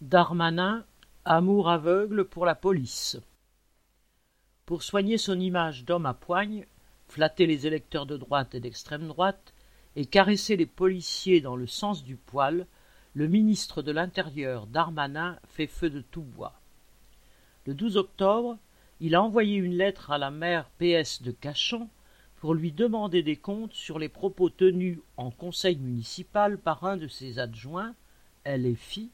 Darmanin, amour aveugle pour la police. Pour soigner son image d'homme à poigne, flatter les électeurs de droite et d'extrême droite, et caresser les policiers dans le sens du poil, le ministre de l'Intérieur Darmanin fait feu de tout bois. Le 12 octobre, il a envoyé une lettre à la maire PS de Cachan pour lui demander des comptes sur les propos tenus en conseil municipal par un de ses adjoints, LFI,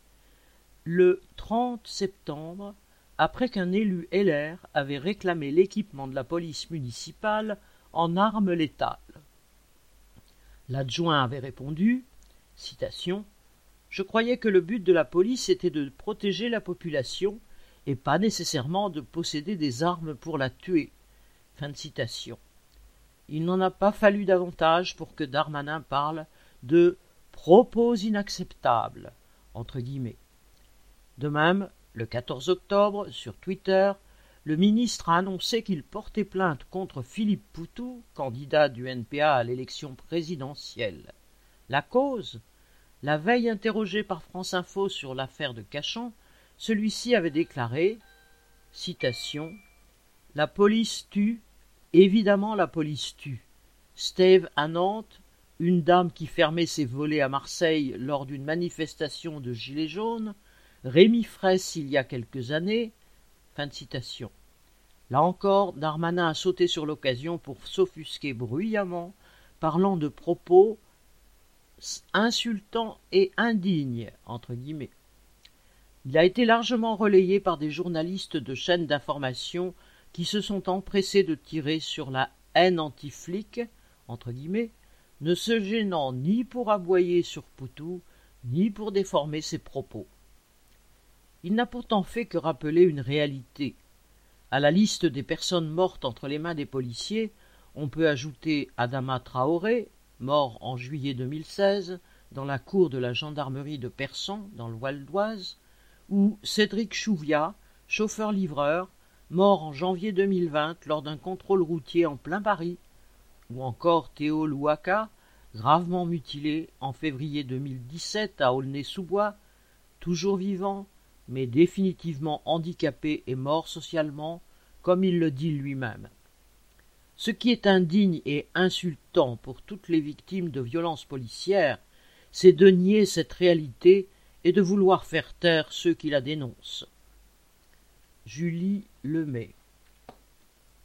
le 30 septembre, après qu'un élu LR avait réclamé l'équipement de la police municipale en armes létales. L'adjoint avait répondu Je croyais que le but de la police était de protéger la population et pas nécessairement de posséder des armes pour la tuer. Il n'en a pas fallu davantage pour que Darmanin parle de propos inacceptables. De même, le 14 octobre, sur Twitter, le ministre a annoncé qu'il portait plainte contre Philippe Poutou, candidat du NPA à l'élection présidentielle. La cause? La veille interrogé par France Info sur l'affaire de Cachan, celui-ci avait déclaré citation La police tue, évidemment la police tue. Steve à Nantes, une dame qui fermait ses volets à Marseille lors d'une manifestation de Gilets jaunes, Rémi Fraisse il y a quelques années. Là encore, Darmanin a sauté sur l'occasion pour s'offusquer bruyamment, parlant de propos insultants et indignes. Il a été largement relayé par des journalistes de chaînes d'information qui se sont empressés de tirer sur la haine anti-flic, ne se gênant ni pour aboyer sur Poutou, ni pour déformer ses propos. Il n'a pourtant fait que rappeler une réalité. À la liste des personnes mortes entre les mains des policiers, on peut ajouter Adama Traoré, mort en juillet 2016 dans la cour de la gendarmerie de Persan, dans le Val d'Oise, ou Cédric Chouvia, chauffeur-livreur, mort en janvier 2020 lors d'un contrôle routier en plein Paris, ou encore Théo Louaka, gravement mutilé en février 2017 à Aulnay-sous-Bois, toujours vivant, mais définitivement handicapé et mort socialement, comme il le dit lui-même. Ce qui est indigne et insultant pour toutes les victimes de violences policières, c'est de nier cette réalité et de vouloir faire taire ceux qui la dénoncent. Julie Lemay